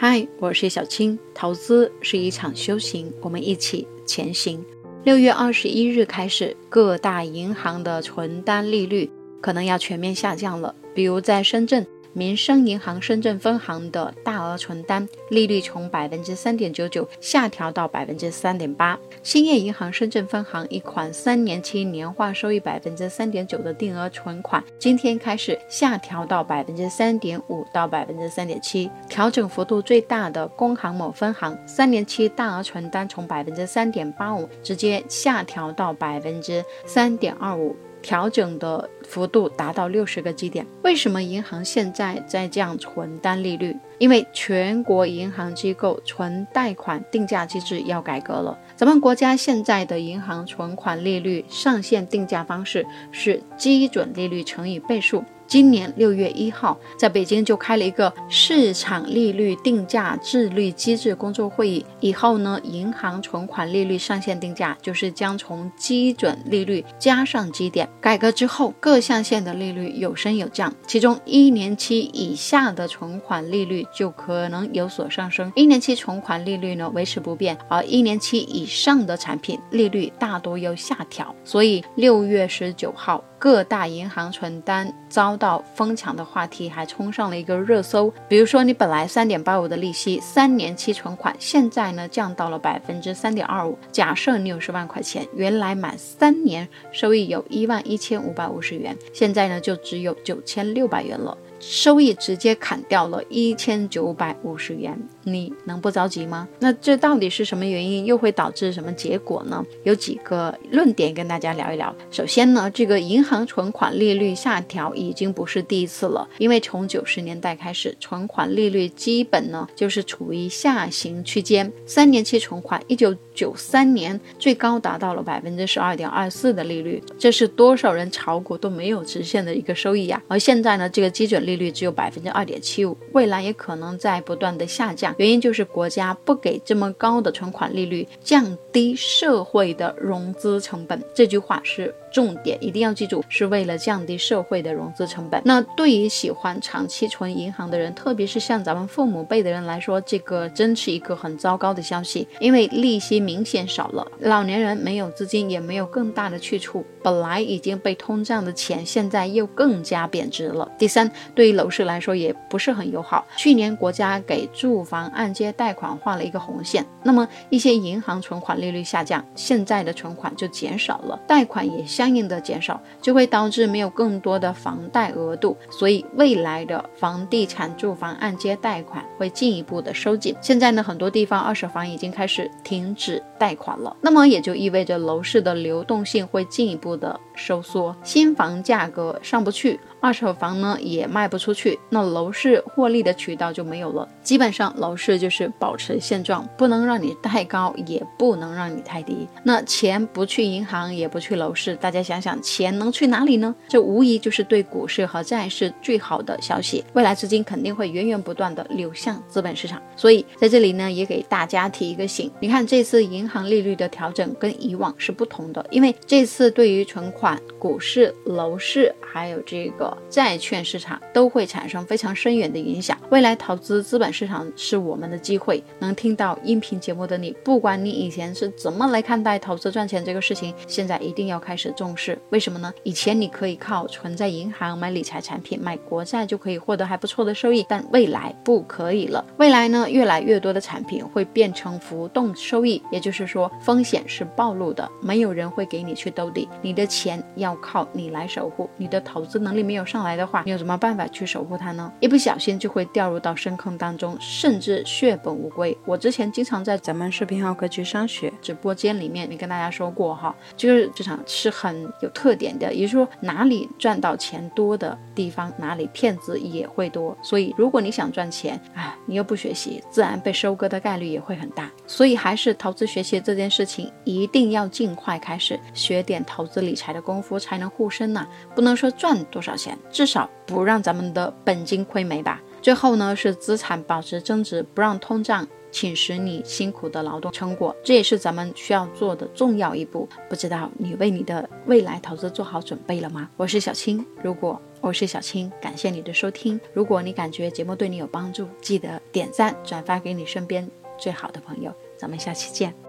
嗨，我是小青。投资是一场修行，我们一起前行。六月二十一日开始，各大银行的存单利率可能要全面下降了。比如在深圳。民生银行深圳分行的大额存单利率从百分之三点九九下调到百分之三点八。兴业银行深圳分行一款三年期年化收益百分之三点九的定额存款，今天开始下调到百分之三点五到百分之三点七。调整幅度最大的工行某分行三年期大额存单从百分之三点八五直接下调到百分之三点二五。调整的幅度达到六十个基点。为什么银行现在在降存单利率？因为全国银行机构存贷款定价机制要改革了。咱们国家现在的银行存款利率上限定价方式是基准利率乘以倍数。今年六月一号，在北京就开了一个市场利率定价自律机制工作会议。以后呢，银行存款利率上限定价就是将从基准利率加上基点。改革之后，各象限的利率有升有降，其中一年期以下的存款利率就可能有所上升。一年期存款利率呢维持不变，而一年期以上的产品利率大多有下调。所以六月十九号。各大银行存单遭到疯抢的话题还冲上了一个热搜。比如说，你本来三点八五的利息，三年期存款，现在呢降到了百分之三点二五。假设你有十万块钱，原来满三年收益有一万一千五百五十元，现在呢就只有九千六百元了。收益直接砍掉了一千九百五十元，你能不着急吗？那这到底是什么原因，又会导致什么结果呢？有几个论点跟大家聊一聊。首先呢，这个银行存款利率下调已经不是第一次了，因为从九十年代开始，存款利率基本呢就是处于下行区间。三年期存款，一九九三年最高达到了百分之十二点二四的利率，这是多少人炒股都没有实现的一个收益呀。而现在呢，这个基准。利率只有百分之二点七五，未来也可能在不断的下降。原因就是国家不给这么高的存款利率，降低社会的融资成本。这句话是。重点一定要记住，是为了降低社会的融资成本。那对于喜欢长期存银行的人，特别是像咱们父母辈的人来说，这个真是一个很糟糕的消息，因为利息明显少了，老年人没有资金，也没有更大的去处。本来已经被通胀的钱，现在又更加贬值了。第三，对于楼市来说也不是很友好。去年国家给住房按揭贷款画了一个红线，那么一些银行存款利率下降，现在的存款就减少了，贷款也。相应的减少，就会导致没有更多的房贷额度，所以未来的房地产住房按揭贷款会进一步的收紧。现在呢，很多地方二手房已经开始停止贷款了，那么也就意味着楼市的流动性会进一步的收缩，新房价格上不去。二手房呢也卖不出去，那楼市获利的渠道就没有了。基本上楼市就是保持现状，不能让你太高，也不能让你太低。那钱不去银行，也不去楼市，大家想想，钱能去哪里呢？这无疑就是对股市和债市最好的消息。未来资金肯定会源源不断的流向资本市场。所以在这里呢，也给大家提一个醒：你看这次银行利率的调整跟以往是不同的，因为这次对于存款、股市、楼市还有这个。债券市场都会产生非常深远的影响。未来投资资本市场是我们的机会。能听到音频节目的你，不管你以前是怎么来看待投资赚钱这个事情，现在一定要开始重视。为什么呢？以前你可以靠存在银行买理财产品、买国债就可以获得还不错的收益，但未来不可以了。未来呢，越来越多的产品会变成浮动收益，也就是说风险是暴露的，没有人会给你去兜底，你的钱要靠你来守护。你的投资能力没有上来的话，你有什么办法去守护它呢？一不小心就会掉掉入到深坑当中，甚至血本无归。我之前经常在咱们视频号格局商学直播间里面，你跟大家说过哈，就是这场是很有特点的，也就是说哪里赚到钱多的地方，哪里骗子也会多。所以如果你想赚钱，哎，你又不学习，自然被收割的概率也会很大。所以还是投资学习这件事情，一定要尽快开始学点投资理财的功夫，才能护身呐。不能说赚多少钱。至少不让咱们的本金亏没吧。最后呢，是资产保值增值，不让通胀侵蚀你辛苦的劳动成果，这也是咱们需要做的重要一步。不知道你为你的未来投资做好准备了吗？我是小青，如果我是小青，感谢你的收听。如果你感觉节目对你有帮助，记得点赞、转发给你身边最好的朋友。咱们下期见。